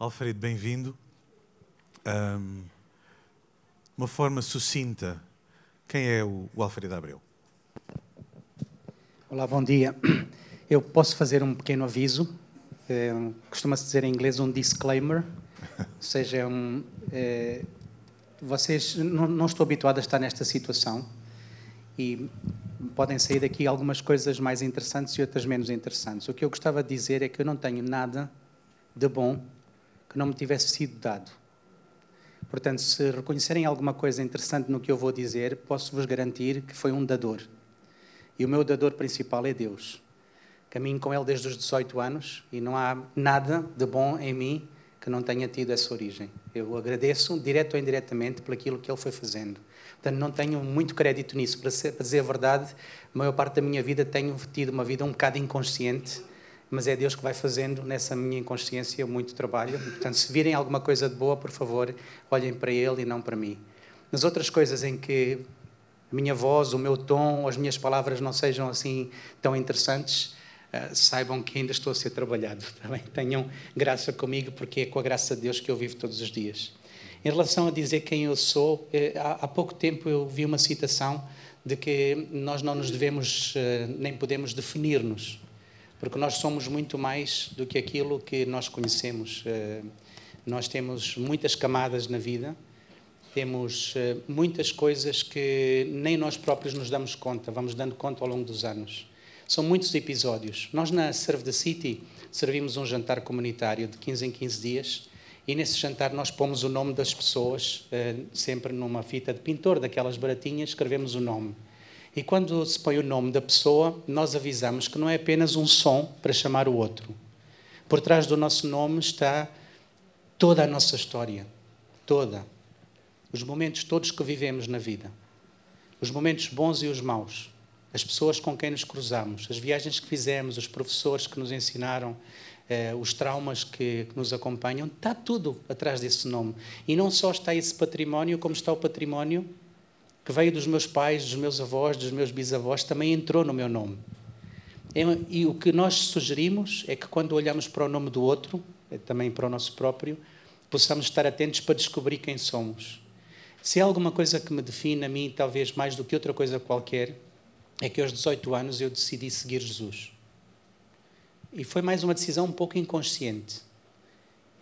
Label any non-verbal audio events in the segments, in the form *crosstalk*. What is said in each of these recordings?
Alfredo, bem-vindo. Um, uma forma sucinta, quem é o, o Alfredo Abreu? Olá, bom dia. Eu posso fazer um pequeno aviso. É, Costuma-se dizer em inglês um disclaimer, ou seja, é um, é, vocês não, não estou habituado a estar nesta situação e podem sair daqui algumas coisas mais interessantes e outras menos interessantes. O que eu gostava de dizer é que eu não tenho nada de bom que não me tivesse sido dado. Portanto, se reconhecerem alguma coisa interessante no que eu vou dizer, posso vos garantir que foi um dador. E o meu dador principal é Deus. Caminho com Ele desde os 18 anos e não há nada de bom em mim que não tenha tido essa origem. Eu agradeço, direto ou indiretamente, por aquilo que Ele foi fazendo. Portanto, não tenho muito crédito nisso. Para, ser, para dizer a verdade, a maior parte da minha vida tenho tido uma vida um bocado inconsciente mas é Deus que vai fazendo nessa minha inconsciência muito trabalho. Portanto, se virem alguma coisa de boa, por favor, olhem para Ele e não para mim. Nas outras coisas em que a minha voz, o meu tom, as minhas palavras não sejam assim tão interessantes, uh, saibam que ainda estou a ser trabalhado. Também *laughs* tá tenham graça comigo, porque é com a graça de Deus que eu vivo todos os dias. Em relação a dizer quem eu sou, eh, há pouco tempo eu vi uma citação de que nós não nos devemos eh, nem podemos definir-nos porque nós somos muito mais do que aquilo que nós conhecemos. Eh, nós temos muitas camadas na vida, temos eh, muitas coisas que nem nós próprios nos damos conta, vamos dando conta ao longo dos anos. São muitos episódios. Nós na Serve the City servimos um jantar comunitário de 15 em 15 dias e nesse jantar nós pomos o nome das pessoas, eh, sempre numa fita de pintor, daquelas baratinhas, escrevemos o nome. E quando se põe o nome da pessoa, nós avisamos que não é apenas um som para chamar o outro. Por trás do nosso nome está toda a nossa história. Toda. Os momentos todos que vivemos na vida. Os momentos bons e os maus. As pessoas com quem nos cruzamos. As viagens que fizemos. Os professores que nos ensinaram. Eh, os traumas que, que nos acompanham. Está tudo atrás desse nome. E não só está esse património, como está o património que veio dos meus pais, dos meus avós, dos meus bisavós, também entrou no meu nome. E o que nós sugerimos é que quando olhamos para o nome do outro, é também para o nosso próprio, possamos estar atentos para descobrir quem somos. Se há alguma coisa que me define a mim, talvez mais do que outra coisa qualquer, é que aos 18 anos eu decidi seguir Jesus. E foi mais uma decisão um pouco inconsciente.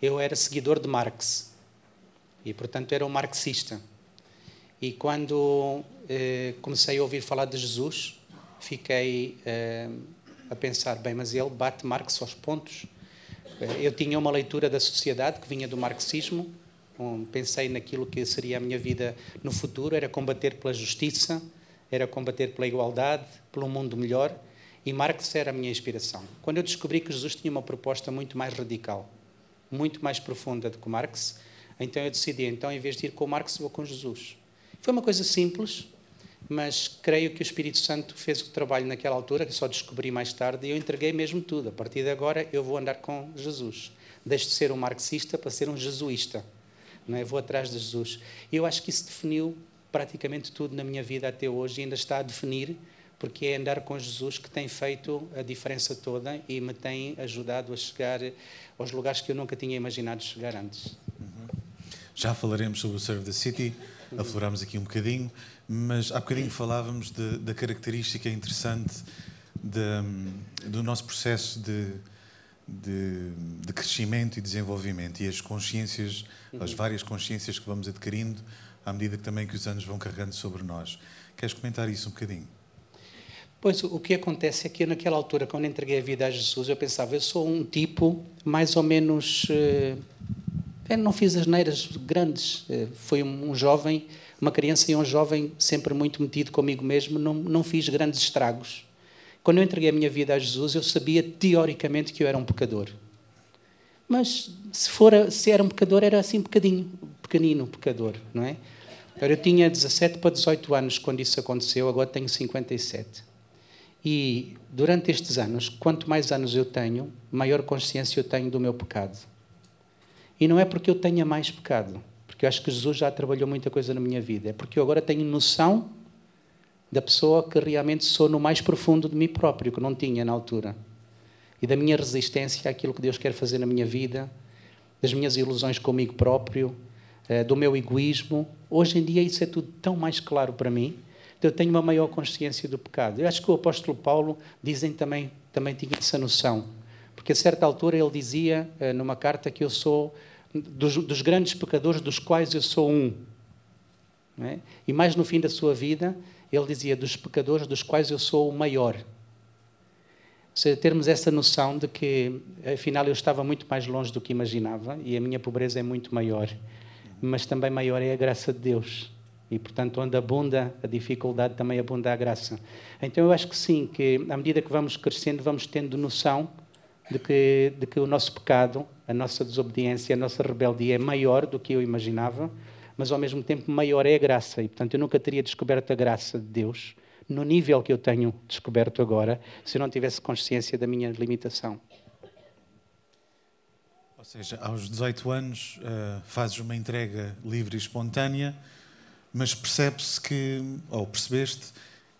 Eu era seguidor de Marx e, portanto, era um marxista. E quando eh, comecei a ouvir falar de Jesus, fiquei eh, a pensar: bem, mas ele bate Marx aos pontos. Eh, eu tinha uma leitura da sociedade que vinha do marxismo, um, pensei naquilo que seria a minha vida no futuro: era combater pela justiça, era combater pela igualdade, pelo mundo melhor. E Marx era a minha inspiração. Quando eu descobri que Jesus tinha uma proposta muito mais radical, muito mais profunda do que Marx, então eu decidi: então, em vez de ir com Marx, vou com Jesus. Foi uma coisa simples, mas creio que o Espírito Santo fez o trabalho naquela altura, que só descobri mais tarde, e eu entreguei mesmo tudo. A partir de agora eu vou andar com Jesus. Deixo de ser um marxista para ser um jesuísta. Não é? Vou atrás de Jesus. E eu acho que isso definiu praticamente tudo na minha vida até hoje e ainda está a definir, porque é andar com Jesus que tem feito a diferença toda e me tem ajudado a chegar aos lugares que eu nunca tinha imaginado chegar antes. Uhum. Já falaremos sobre o Serve the City aflorámos aqui um bocadinho, mas há bocadinho falávamos de, da característica interessante de, do nosso processo de, de, de, crescimento e desenvolvimento e as consciências, uhum. as várias consciências que vamos adquirindo à medida que também que os anos vão carregando sobre nós. Queres comentar isso um bocadinho? Pois, o que acontece é que naquela altura, quando entreguei a vida a Jesus, eu pensava, eu sou um tipo mais ou menos... Uh eu não fiz as neiras grandes. Eh, fui um jovem, uma criança e um jovem sempre muito metido comigo mesmo, não, não fiz grandes estragos. Quando eu entreguei a minha vida a Jesus, eu sabia teoricamente que eu era um pecador. Mas se, for, se era um pecador, era assim um bocadinho, pequenino pecador, não é? Eu tinha 17 para 18 anos quando isso aconteceu, agora tenho 57. E durante estes anos, quanto mais anos eu tenho, maior consciência eu tenho do meu pecado. E não é porque eu tenha mais pecado, porque eu acho que Jesus já trabalhou muita coisa na minha vida, é porque eu agora tenho noção da pessoa que realmente sou no mais profundo de mim próprio, que não tinha na altura. E da minha resistência àquilo que Deus quer fazer na minha vida das minhas ilusões comigo próprio, uh, do meu egoísmo. Hoje em dia isso é tudo tão mais claro para mim. Eu tenho uma maior consciência do pecado. Eu acho que o apóstolo Paulo dizem também também tinha essa noção, porque a certa altura ele dizia uh, numa carta que eu sou dos, dos, grandes pecadores dos quais eu sou um. É? E mais no fim da sua vida ele dizia dos pecadores dos quais eu sou o maior seja, termos essa noção de que, afinal, eu estava muito mais longe do que imaginava e a minha pobreza é muito maior, mas também maior é a graça de Deus. E, portanto, onde abunda a dificuldade, também abunda a graça. Então, eu acho que sim, que à medida que vamos crescendo, vamos tendo noção de que, de que o nosso pecado, a nossa desobediência, a nossa rebeldia é maior do que eu imaginava, mas ao mesmo tempo maior é a graça. E, portanto, eu nunca teria descoberto a graça de Deus no nível que eu tenho descoberto agora, se eu não tivesse consciência da minha limitação. Ou seja, aos 18 anos uh, fazes uma entrega livre e espontânea, mas percebe-se que, ou percebeste,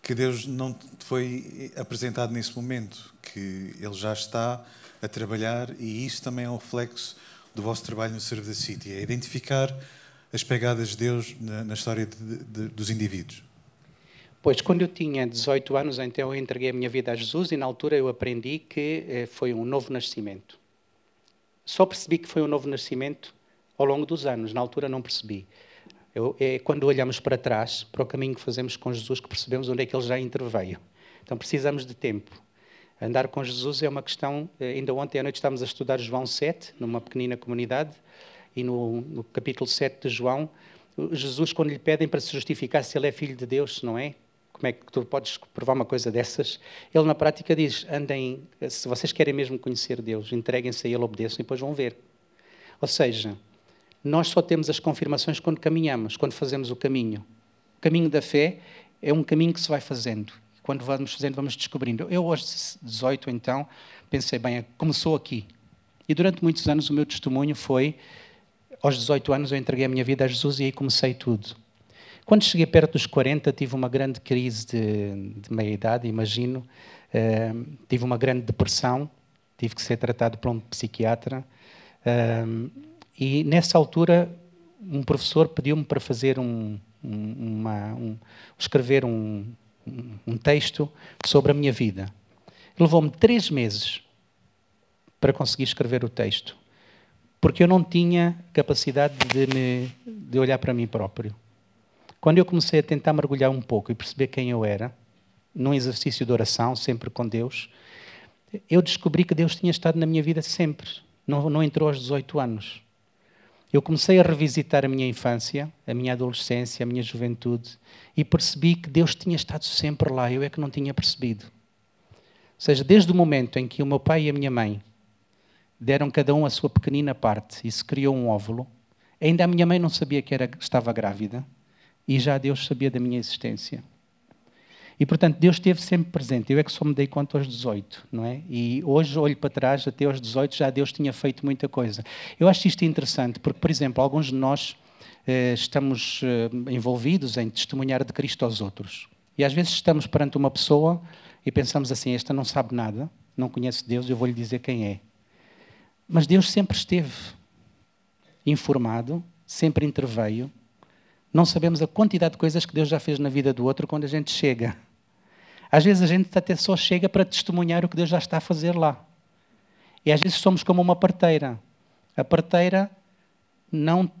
que Deus não te foi apresentado nesse momento, que Ele já está a trabalhar e isso também é um reflexo do vosso trabalho no Serve the City, é identificar as pegadas de Deus na, na história de, de, dos indivíduos. Pois, quando eu tinha 18 anos, então eu entreguei a minha vida a Jesus e na altura eu aprendi que eh, foi um novo nascimento. Só percebi que foi um novo nascimento ao longo dos anos, na altura não percebi. É quando olhamos para trás, para o caminho que fazemos com Jesus, que percebemos onde é que ele já interveio. Então precisamos de tempo. Andar com Jesus é uma questão. Eh, ainda ontem à noite estávamos a estudar João 7, numa pequenina comunidade, e no, no capítulo 7 de João, Jesus, quando lhe pedem para se justificar se ele é filho de Deus, não é, como é que tu podes provar uma coisa dessas? Ele, na prática, diz: andem, se vocês querem mesmo conhecer Deus, entreguem-se a Ele, obedeçam e depois vão ver. Ou seja, nós só temos as confirmações quando caminhamos, quando fazemos o caminho. O caminho da fé é um caminho que se vai fazendo. Quando vamos fazendo, vamos descobrindo. Eu, aos 18, então, pensei: bem, começou aqui. E durante muitos anos o meu testemunho foi: aos 18 anos eu entreguei a minha vida a Jesus e aí comecei tudo. Quando cheguei perto dos 40, tive uma grande crise de, de meia-idade, imagino. Uh, tive uma grande depressão, tive que ser tratado por um psiquiatra. Uh, e nessa altura, um professor pediu-me para fazer um, uma, um, escrever um, um texto sobre a minha vida. Levou-me três meses para conseguir escrever o texto, porque eu não tinha capacidade de, me, de olhar para mim próprio. Quando eu comecei a tentar mergulhar um pouco e perceber quem eu era, num exercício de oração, sempre com Deus, eu descobri que Deus tinha estado na minha vida sempre. Não, não entrou aos 18 anos. Eu comecei a revisitar a minha infância, a minha adolescência, a minha juventude e percebi que Deus tinha estado sempre lá, eu é que não tinha percebido. Ou seja, desde o momento em que o meu pai e a minha mãe deram cada um a sua pequenina parte e se criou um óvulo, ainda a minha mãe não sabia que era, estava grávida, e já Deus sabia da minha existência. E, portanto, Deus esteve sempre presente. Eu é que só me dei conta aos 18, não é? E hoje olho para trás, até aos 18, já Deus tinha feito muita coisa. Eu acho isto interessante, porque, por exemplo, alguns de nós eh, estamos eh, envolvidos em testemunhar de Cristo aos outros. E às vezes estamos perante uma pessoa e pensamos assim: esta não sabe nada, não conhece Deus, eu vou lhe dizer quem é. Mas Deus sempre esteve informado, sempre interveio, não sabemos a quantidade de coisas que Deus já fez na vida do outro quando a gente chega. Às vezes a gente até só chega para testemunhar o que Deus já está a fazer lá. E às vezes somos como uma parteira. A parteira não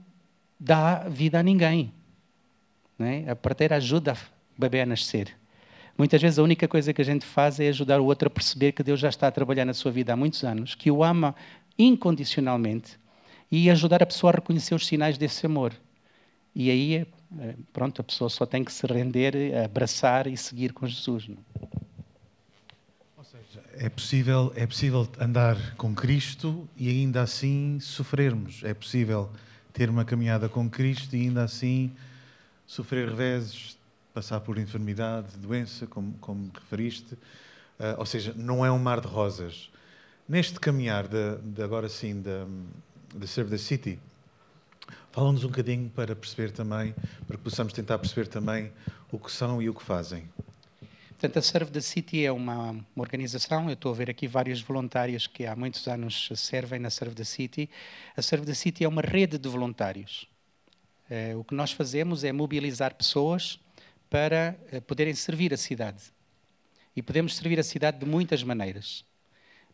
dá vida a ninguém. É? A parteira ajuda o bebê a nascer. Muitas vezes a única coisa que a gente faz é ajudar o outro a perceber que Deus já está a trabalhar na sua vida há muitos anos, que o ama incondicionalmente e ajudar a pessoa a reconhecer os sinais desse amor. E aí, é, pronto, a pessoa só tem que se render, abraçar e seguir com Jesus. Não? Ou seja, é possível, é possível andar com Cristo e ainda assim sofrermos. É possível ter uma caminhada com Cristo e ainda assim sofrer reveses, passar por enfermidade, doença, como, como referiste. Uh, ou seja, não é um mar de rosas. Neste caminhar, de, de agora sim, de Serve the City, Fala-nos um bocadinho para perceber também, para que possamos tentar perceber também o que são e o que fazem. Portanto, a Serve the City é uma, uma, organização, eu estou a ver aqui vários voluntários que há muitos anos servem na Serve the City. A Serve the City é uma rede de voluntários. É, o que nós fazemos é mobilizar pessoas para é, poderem servir a cidade. E podemos servir a cidade de muitas maneiras.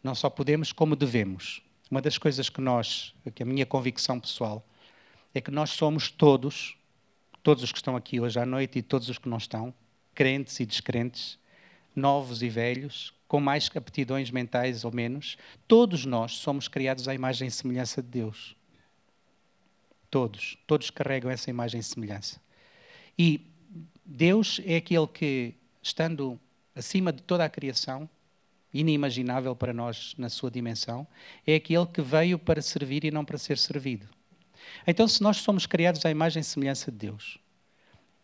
Não só podemos, como devemos. Uma das coisas que nós, que a minha convicção pessoal, é que nós somos todos, todos os que estão aqui hoje à noite e todos os que não estão, crentes e descrentes, novos e velhos, com mais aptidões mentais ou menos, todos nós somos criados à imagem e semelhança de Deus. Todos, todos carregam essa imagem e semelhança. E Deus é aquele que, estando acima de toda a criação, inimaginável para nós na sua dimensão, é aquele que veio para servir e não para ser servido. Então, se nós somos criados à imagem e semelhança de Deus,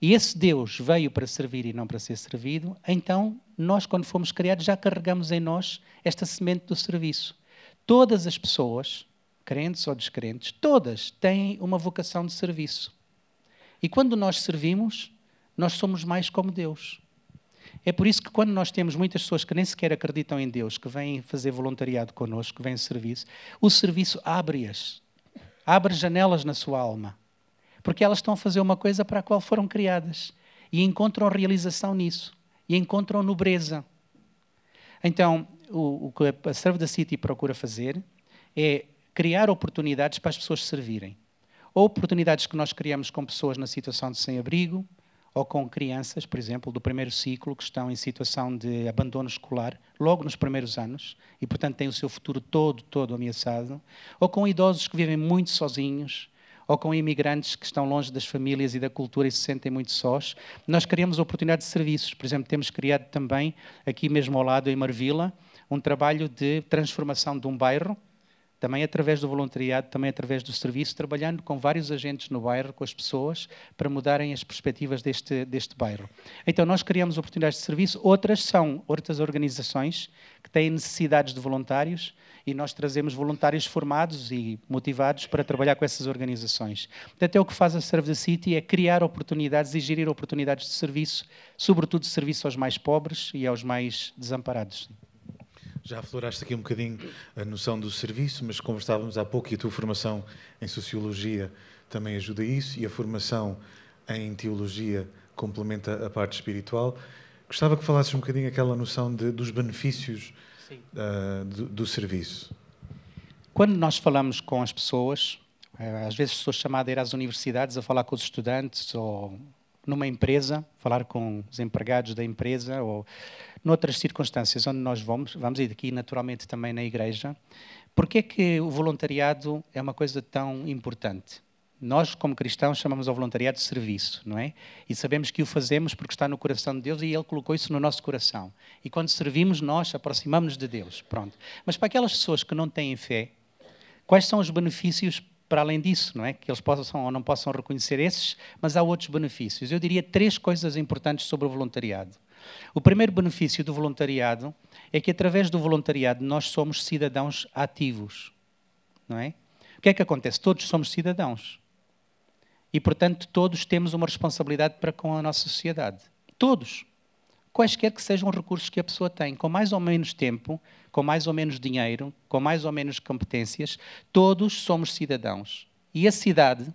e esse Deus veio para servir e não para ser servido, então nós, quando fomos criados, já carregamos em nós esta semente do serviço. Todas as pessoas, crentes ou descrentes, todas têm uma vocação de serviço. E quando nós servimos, nós somos mais como Deus. É por isso que quando nós temos muitas pessoas que nem sequer acreditam em Deus, que vêm fazer voluntariado connosco, que vêm serviço, o serviço abre-as, abre janelas na sua alma porque elas estão a fazer uma coisa para a qual foram criadas e encontram realização nisso e encontram nobreza. Então, o, o que a Serve the City procura fazer é criar oportunidades para as pessoas servirem. Ou oportunidades que nós criamos com pessoas na situação de sem-abrigo, ou com crianças, por exemplo, do primeiro ciclo, que estão em situação de abandono escolar, logo nos primeiros anos, e portanto têm o seu futuro todo, todo ameaçado, ou com idosos que vivem muito sozinhos, ou com imigrantes que estão longe das famílias e da cultura e se sentem muito sós. Nós criamos oportunidades de serviços. Por exemplo, temos criado também, aqui mesmo ao lado, em Marvila, um trabalho de transformação de um bairro, também através do voluntariado, também através do serviço, trabalhando com vários agentes no bairro, com as pessoas, para mudarem as perspectivas deste, deste bairro. Então, nós criamos oportunidades de serviço, outras são outras organizações que têm necessidades de voluntários e nós trazemos voluntários formados e motivados para trabalhar com essas organizações. Portanto, é o que faz a Serve the City, é criar oportunidades e gerir oportunidades de serviço, sobretudo de serviço aos mais pobres e aos mais desamparados. Já afloraste aqui um bocadinho a noção do serviço, mas conversávamos há pouco e a tua formação em Sociologia também ajuda isso e a formação em Teologia complementa a parte espiritual. Gostava que falasses um bocadinho aquela noção de, dos benefícios uh, do, do, serviço? Quando nós falamos com as pessoas, eh, às vezes sou chamado a ir às universidades a falar com os estudantes ou numa empresa, falar com os empregados da empresa ou noutras circunstâncias onde nós vamos, vamos ir aqui naturalmente também na igreja. Porque é que o voluntariado é uma coisa tão importante? Nós, como cristãos, chamamos ao voluntariado de serviço, não é? E sabemos que o fazemos porque está no coração de Deus e Ele colocou isso no nosso coração. E quando servimos, nós aproximamos-nos de Deus. Pronto. Mas para aquelas pessoas que não têm fé, quais são os benefícios para além disso, não é? Que eles possam ou não possam reconhecer esses, mas há outros benefícios. Eu diria três coisas importantes sobre o voluntariado. O primeiro benefício do voluntariado é que através do voluntariado nós somos cidadãos ativos, não é? O que é que acontece? Todos somos cidadãos. E, portanto, todos temos uma responsabilidade para com a nossa sociedade. Todos. Quaisquer que sejam os recursos que a pessoa tem, com mais ou menos tempo, com mais ou menos dinheiro, com mais ou menos competências, todos somos cidadãos. E a cidade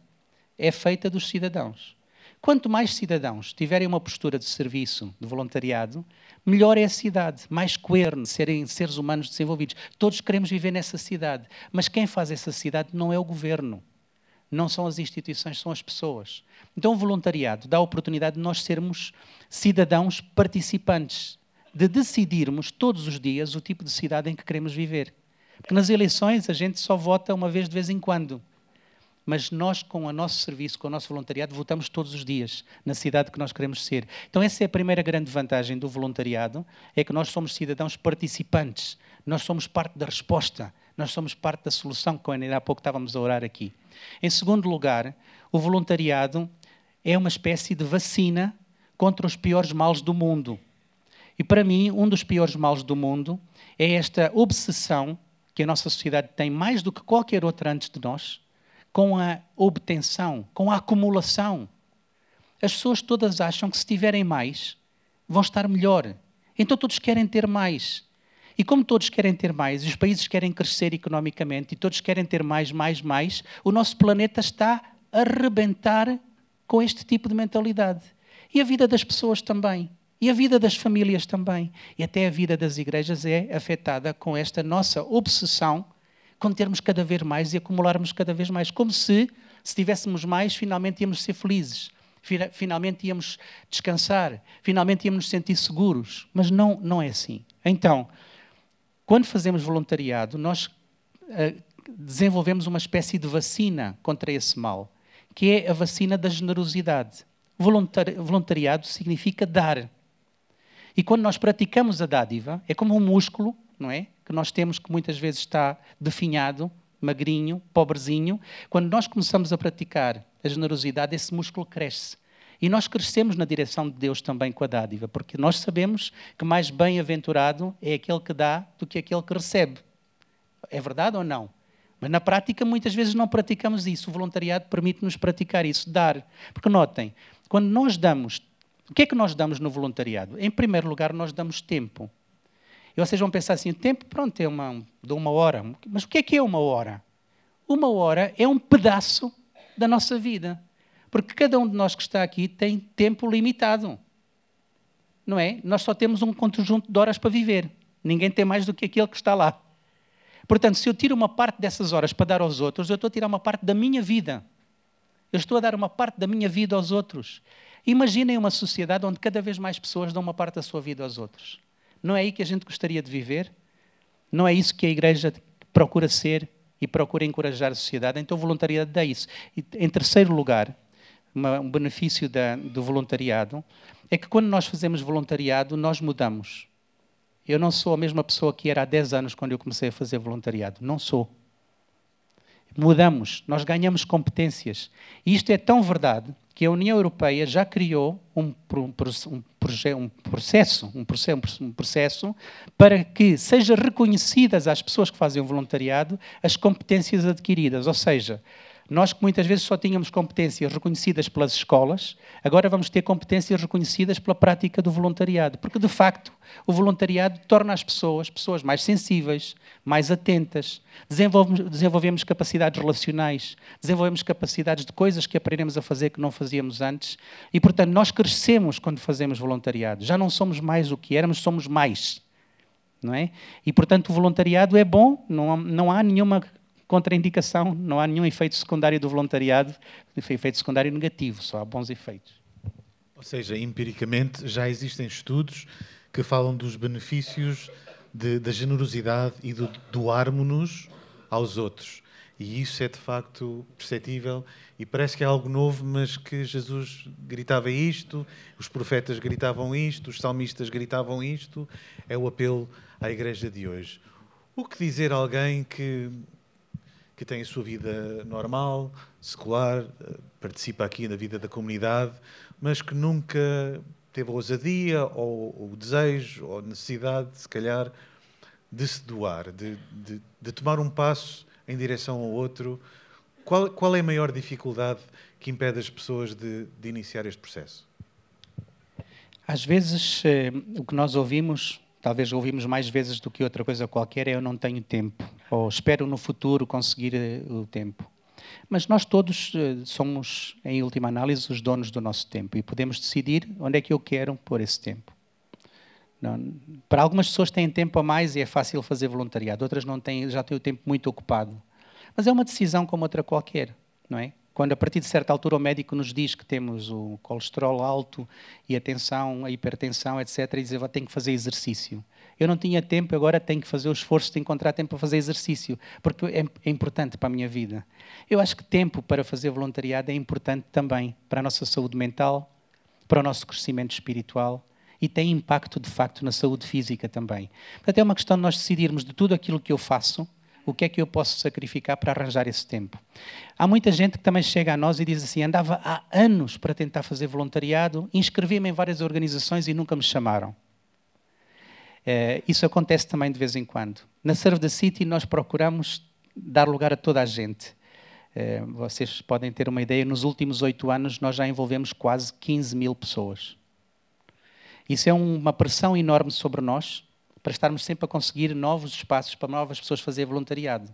é feita dos cidadãos. Quanto mais cidadãos tiverem uma postura de serviço, de voluntariado, melhor é a cidade, mais coerno, serem seres humanos desenvolvidos. Todos queremos viver nessa cidade, mas quem faz essa cidade não é o governo não são as instituições, são as pessoas. Então, o voluntariado dá a oportunidade de nós sermos cidadãos participantes, de decidirmos todos os dias o tipo de cidade em que queremos viver. Porque nas eleições a gente só vota uma vez de vez em quando. Mas nós, com o nosso serviço, com o nosso voluntariado, votamos todos os dias na cidade que nós queremos ser. Então, essa é a primeira grande vantagem do voluntariado: é que nós somos cidadãos participantes, nós somos parte da resposta nós somos parte da solução, como ainda há pouco estávamos a orar aqui. Em segundo lugar, o voluntariado é uma espécie de vacina contra os piores males do mundo. E para mim, um dos piores males do mundo é esta obsessão que a nossa sociedade tem mais do que qualquer outra antes de nós, com a obtenção, com a acumulação. As pessoas todas acham que se tiverem mais, vão estar melhor. Então todos querem ter mais. E como todos querem ter mais, os países querem crescer economicamente, e todos querem ter mais, mais, mais, o nosso planeta está a rebentar com este tipo de mentalidade. E a vida das pessoas também. E a vida das famílias também. E até a vida das igrejas é afetada com esta nossa obsessão com termos cada vez mais e acumularmos cada vez mais. Como se, se tivéssemos mais, finalmente íamos ser felizes. Finalmente íamos descansar. Finalmente íamos nos sentir seguros. Mas não, não é assim. Então, quando fazemos voluntariado, nós uh, desenvolvemos uma espécie de vacina contra esse mal, que é a vacina da generosidade. Voluntari voluntariado significa dar. E quando nós praticamos a dádiva, é como um músculo, não é? Que nós temos que muitas vezes está definhado, magrinho, pobrezinho. Quando nós começamos a praticar a generosidade, esse músculo cresce. E nós crescemos na direção de Deus também com a dádiva, porque nós sabemos que mais bem-aventurado é aquele que dá do que aquele que recebe. É verdade ou não? Mas na prática, muitas vezes não praticamos isso. O voluntariado permite-nos praticar isso, dar. Porque notem, quando nós damos, o que é que nós damos no voluntariado? Em primeiro lugar, nós damos tempo. E vocês vão pensar assim: tempo, pronto, é uma, dou uma hora. Mas o que é que é uma hora? Uma hora é um pedaço da nossa vida. Porque cada um de nós que está aqui tem tempo limitado. Não é? Nós só temos um conjunto de horas para viver. Ninguém tem mais do que aquele que está lá. Portanto, se eu tiro uma parte dessas horas para dar aos outros, eu estou a tirar uma parte da minha vida. Eu estou a dar uma parte da minha vida aos outros. Imaginem uma sociedade onde cada vez mais pessoas dão uma parte da sua vida aos outros. Não é aí que a gente gostaria de viver? Não é isso que a igreja procura ser e procura encorajar a sociedade? Então, o voluntariado é isso. E, em terceiro lugar, uma, um benefício da, do voluntariado é que quando nós fazemos voluntariado, nós mudamos. Eu não sou a mesma pessoa que era há 10 anos quando eu comecei a fazer voluntariado. Não sou. Mudamos, nós ganhamos competências. E isto é tão verdade que a União Europeia já criou um, um, um, um processo, um processo para que sejam reconhecidas às pessoas que fazem o voluntariado as competências adquiridas. Ou seja, nós que muitas vezes só tínhamos competências reconhecidas pelas escolas, agora vamos ter competências reconhecidas pela prática do voluntariado, porque de facto o voluntariado torna as pessoas pessoas mais sensíveis, mais atentas, desenvolvemos, desenvolvemos capacidades relacionais, desenvolvemos capacidades de coisas que aprendemos a fazer que não fazíamos antes, e portanto nós crescemos quando fazemos voluntariado. Já não somos mais o que éramos, somos mais. É? E, portanto, o voluntariado é bom, não, não há nenhuma contraindicação, não há nenhum efeito secundário do voluntariado, efeito secundário negativo, só há bons efeitos. Ou seja, empiricamente já existem estudos que falam dos benefícios de, da generosidade e do doarmos-nos aos outros. E isso é de facto perceptível e parece que é algo novo, mas que Jesus gritava isto, os profetas gritavam isto, os salmistas gritavam isto. É o apelo à igreja de hoje. O que dizer a alguém que que tem a sua vida normal, secular, eh, participa aqui na vida da comunidade, mas que nunca teve a ousadia ou o desejo ou necessidade, se calhar, de se doar, de, de, de tomar um passo em direção ao outro. Qual, qual, é a maior dificuldade que impede as pessoas de, de iniciar este processo? Às vezes, eh, o que nós ouvimos talvez ouvimos mais vezes do que outra coisa qualquer, é eu não tenho tempo, ou espero no futuro conseguir eh, o tempo. Mas nós todos eh, somos, em última análise, os donos do nosso tempo e podemos decidir onde é que eu quero pôr esse tempo. Não, para algumas pessoas têm tempo a mais e é fácil fazer voluntariado, outras não têm, já têm o tempo muito ocupado. Mas é uma decisão como outra qualquer, não é? Quando a partir de certa altura o médico nos diz que temos o colesterol alto e a tensão, a hipertensão, etc., e diz tenho que fazer exercício. Eu não tinha tempo, agora tenho que fazer o esforço de encontrar tempo para fazer exercício, porque é, é importante para a minha vida. Eu acho que tempo para fazer voluntariado é importante também para a nossa saúde mental, para o nosso crescimento espiritual e tem impacto, de facto, na saúde física também. Portanto, é uma questão de nós decidirmos de tudo aquilo que eu faço, o que é que eu posso sacrificar para arranjar esse tempo? Há muita gente que também chega a nós e diz assim: andava há anos para tentar fazer voluntariado, inscrevi-me em várias organizações e nunca me chamaram. É, isso acontece também de vez em quando. Na Serve the City, nós procuramos dar lugar a toda a gente. É, vocês podem ter uma ideia, nos últimos oito anos nós já envolvemos quase 15 mil pessoas. Isso é uma pressão enorme sobre nós para estarmos sempre a conseguir novos espaços para novas pessoas fazer voluntariado.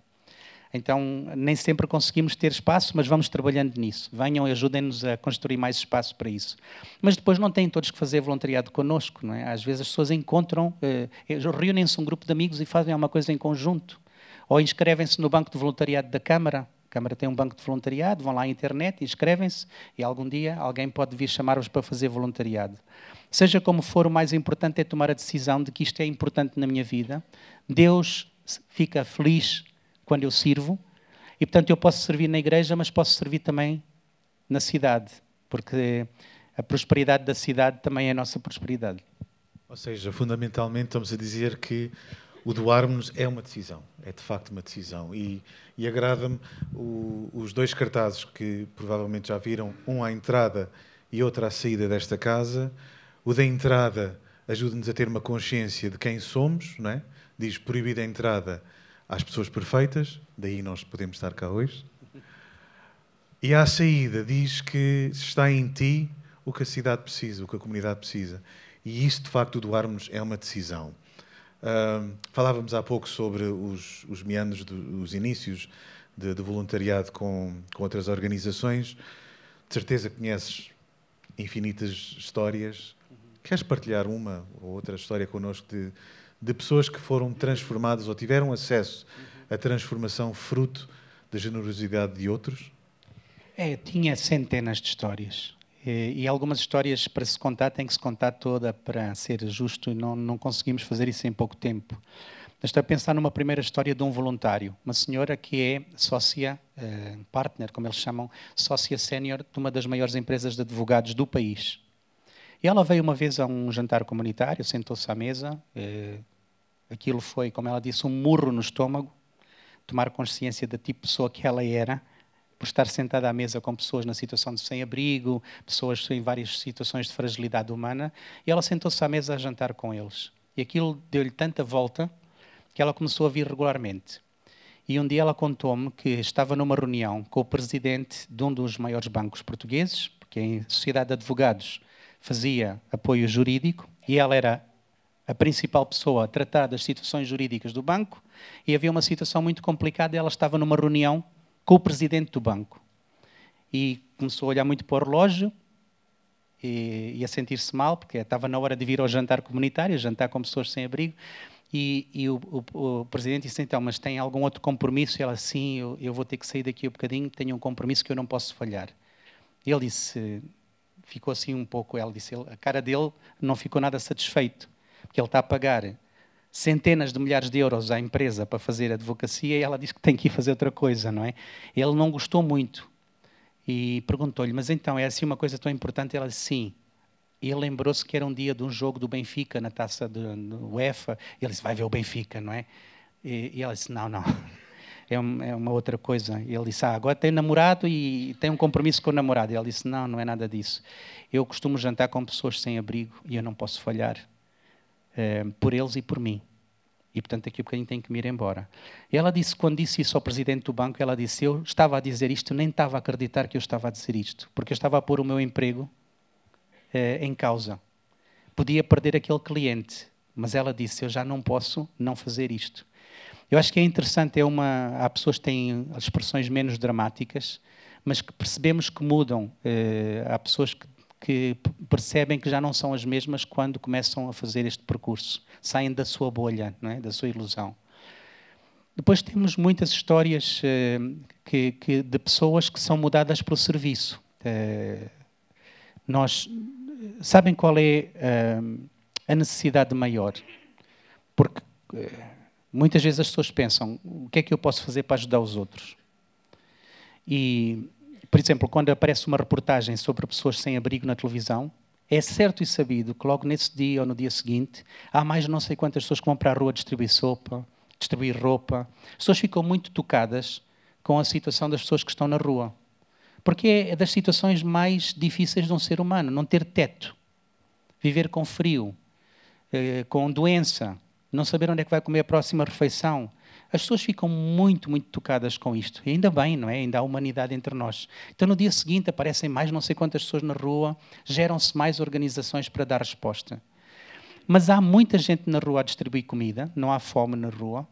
Então, nem sempre conseguimos ter espaço, mas vamos trabalhando nisso. Venham e ajudem-nos a construir mais espaço para isso. Mas depois não têm todos que fazer voluntariado connosco, não é? Às vezes as pessoas encontram, eh, reúnem-se um grupo de amigos e fazem uma coisa em conjunto. Ou inscrevem-se no banco de voluntariado da Câmara. A Câmara tem um banco de voluntariado, vão lá à internet, inscrevem-se e algum dia alguém pode vir chamar-vos para fazer voluntariado. Seja como for, o mais importante é tomar a decisão de que isto é importante na minha vida. Deus fica feliz quando eu sirvo. E, portanto, eu posso servir na igreja, mas posso servir também na cidade, porque a prosperidade da cidade também é a nossa prosperidade. Ou seja, fundamentalmente estamos a dizer que o doarmos é uma decisão, é de facto uma decisão. E, e agrada-me os dois cartazes que provavelmente já viram, um à entrada e outro à saída desta casa. O da entrada ajuda-nos a ter uma consciência de quem somos, não é? diz proibida a entrada às pessoas perfeitas, daí nós podemos estar cá hoje. E à saída diz que está em ti o que a cidade precisa, o que a comunidade precisa. E isso, de facto, doarmos é uma decisão. Uh, falávamos há pouco sobre os, os meandros, do, os inícios de, de voluntariado com, com, outras organizações. De certeza conheces infinitas histórias. Queres partilhar uma ou outra história connosco de, de pessoas que foram transformadas ou tiveram acesso à transformação fruto da generosidade de outros? É, tinha centenas de histórias. E, algumas histórias, para se contar, tem que se contar toda para ser justo não, não conseguimos fazer isso em pouco tempo. estou a pensar numa primeira história de um voluntário, uma senhora que é sócia, eh, partner, como eles chamam, sócia sénior de uma das maiores empresas de advogados do país. E ela veio uma vez a um jantar comunitário, sentou-se à mesa, eh, Aquilo foi, como ela disse, um murro no estômago, tomar consciência da tipo de pessoa que ela era, por estar sentada à mesa com pessoas na situação de sem-abrigo, pessoas em várias situações de fragilidade humana, e ela sentou-se à mesa a jantar com eles. E aquilo deu-lhe tanta volta que ela começou a vir regularmente. E um dia ela contou-me que estava numa reunião com o presidente de um dos maiores bancos portugueses, porque em Sociedade de Advogados fazia apoio jurídico, e ela era a principal pessoa a tratar das situações jurídicas do banco e havia uma situação muito complicada. Ela estava numa reunião com o presidente do banco e começou a olhar muito para o relógio e, e a sentir-se mal, porque estava na hora de vir ao jantar comunitário, jantar com pessoas sem abrigo. E, e o, o, o, presidente disse então, mas tem algum outro compromisso? E ela, sim, eu, eu vou ter que sair daqui um bocadinho, tenho um compromisso que eu não posso falhar. Ele disse, ficou assim um pouco, ela disse, a cara dele não ficou nada satisfeito que ele está a pagar centenas de milhares de euros à empresa para fazer advocacia e ela diz que tem que ir fazer outra coisa, não é? Ele não gostou muito e perguntou-lhe, mas então é assim uma coisa tão importante? Ela disse, sim. E ele lembrou-se que era um dia de um jogo do Benfica na taça do UEFA. E ele disse, vai ver o Benfica, não é? E, e ela disse, não, não. É, um, é, uma outra coisa. E ele disse, ah, agora tem namorado e tem um compromisso com o namorado. E ela disse, não, não é nada disso. Eu costumo jantar com pessoas sem abrigo e eu não posso falhar. Eh, por eles e por mim. E, portanto, daqui a bocadinho tenho que me ir embora. E ela disse, quando disse isso ao presidente do banco, ela disse, eu estava a dizer isto, nem estava a acreditar que eu estava a dizer isto, porque eu estava a pôr o meu emprego eh, em causa. Podia perder aquele cliente, mas ela disse, eu já não posso não fazer isto. Eu acho que é interessante, é uma, há pessoas que têm expressões menos dramáticas, mas que percebemos que mudam. Eh, há pessoas que que percebem que já não são as mesmas quando começam a fazer este percurso. Saem da sua bolha, é? da sua ilusão. Depois temos muitas histórias uh, que, que, de pessoas que são mudadas para o serviço. Uh, nós sabem qual é uh, a necessidade maior? Porque muitas vezes as pessoas pensam: o que é que eu posso fazer para ajudar os outros? E por exemplo, quando aparece uma reportagem sobre pessoas sem abrigo na televisão, é certo e sabido que logo nesse dia ou no dia seguinte há mais não sei quantas pessoas que vão para a rua distribuir sopa, distribuir roupa. As pessoas ficam muito tocadas com a situação das pessoas que estão na rua. Porque é das situações mais difíceis de um ser humano, não ter teto, viver com frio, eh, com doença, não saber onde é que vai comer a próxima refeição, as pessoas ficam muito, muito tocadas com isto. E ainda bem, não é? Ainda há humanidade entre nós. Então, no dia seguinte, aparecem mais não sei quantas pessoas na rua, geram-se mais organizações para dar resposta. Mas há muita gente na rua a distribuir comida, não há fome na rua.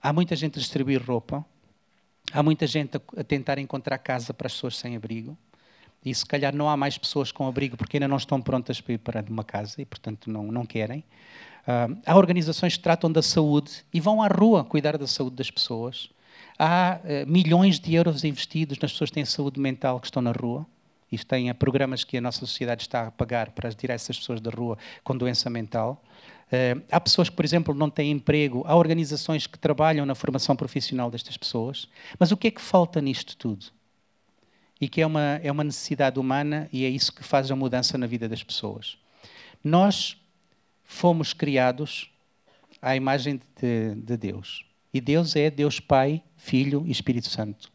Há muita gente a distribuir roupa. Há muita gente a, tentar encontrar casa para as pessoas sem abrigo. E se calhar não há mais pessoas com abrigo porque ainda não estão prontas para ir para uma casa e, portanto, não, não querem. Há organizações que tratam da saúde e vão à rua cuidar da saúde das pessoas. Há uh, milhões de euros investidos nas pessoas que têm saúde mental que estão na rua. Isto tem programas que a nossa sociedade está a pagar para tirar essas pessoas da rua com doença mental. Uh, há pessoas que, por exemplo, não têm emprego. Há organizações que trabalham na formação profissional destas pessoas. Mas o que é que falta nisto tudo? E que é uma, é uma necessidade humana e é isso que faz a mudança na vida das pessoas. Nós fomos criados à imagem de, de, Deus. E Deus é Deus Pai, Filho e Espírito Santo.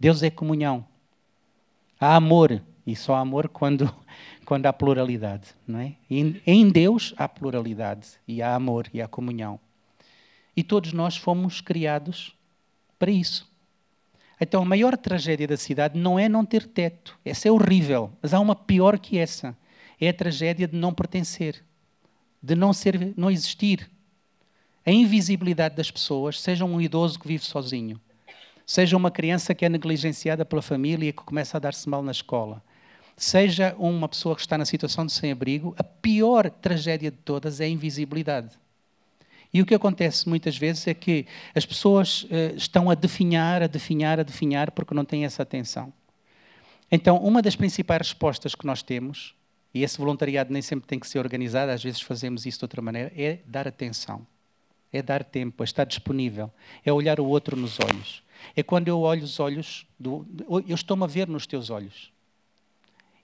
Deus é comunhão. Há amor, e só há amor quando, *laughs* quando há pluralidade. Não é? E em Deus há pluralidade, e há amor, e há comunhão. E todos nós fomos criados para isso. Então, a maior tragédia da cidade não é não ter teto. Essa é horrível. Mas há uma pior que essa. É a tragédia de não pertencer de não, ser, não existir. A invisibilidade das pessoas, seja um idoso que vive sozinho, seja uma criança que é negligenciada pela família e que começa a dar-se mal na escola, seja uma pessoa que está na situação de sem-abrigo, a pior tragédia de todas é a invisibilidade. E o que acontece muitas vezes é que as pessoas uh, estão a definhar, a definhar, a definhar porque não têm essa atenção. Então, uma das principais respostas que nós temos e esse voluntariado nem sempre tem que ser organizado, às vezes fazemos isso de outra maneira, é dar atenção, é dar tempo, é estar disponível, é olhar o outro nos olhos. É quando eu olho os olhos, do, eu estou-me a ver nos teus olhos.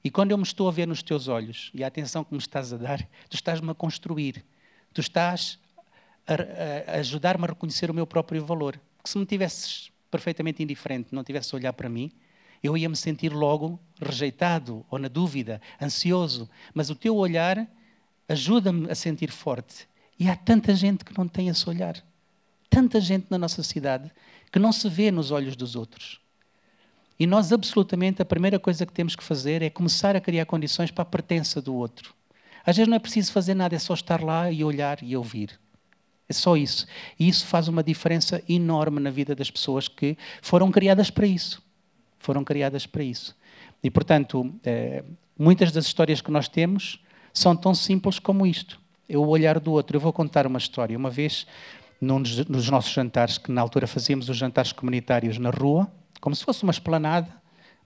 E quando eu me estou a ver nos teus olhos, e a atenção que me estás a dar, tu estás-me a construir, tu estás a, a ajudar-me a reconhecer o meu próprio valor. Porque se me tivesses perfeitamente indiferente, não tivesse a olhar para mim, eu ia me sentir logo rejeitado ou na dúvida, ansioso. Mas o teu olhar ajuda-me a sentir forte. E há tanta gente que não tem esse olhar. Tanta gente na nossa cidade que não se vê nos olhos dos outros. E nós, absolutamente, a primeira coisa que temos que fazer é começar a criar condições para a pertença do outro. Às vezes não é preciso fazer nada, é só estar lá e olhar e ouvir. É só isso. E isso faz uma diferença enorme na vida das pessoas que foram criadas para isso foram criadas para isso. E, portanto, eh, muitas das histórias que nós temos são tão simples como isto. É o olhar do outro. Eu vou contar uma história. Uma vez, num nossos jantares, que na altura fazíamos os jantares comunitários na rua, como se fosse uma esplanada,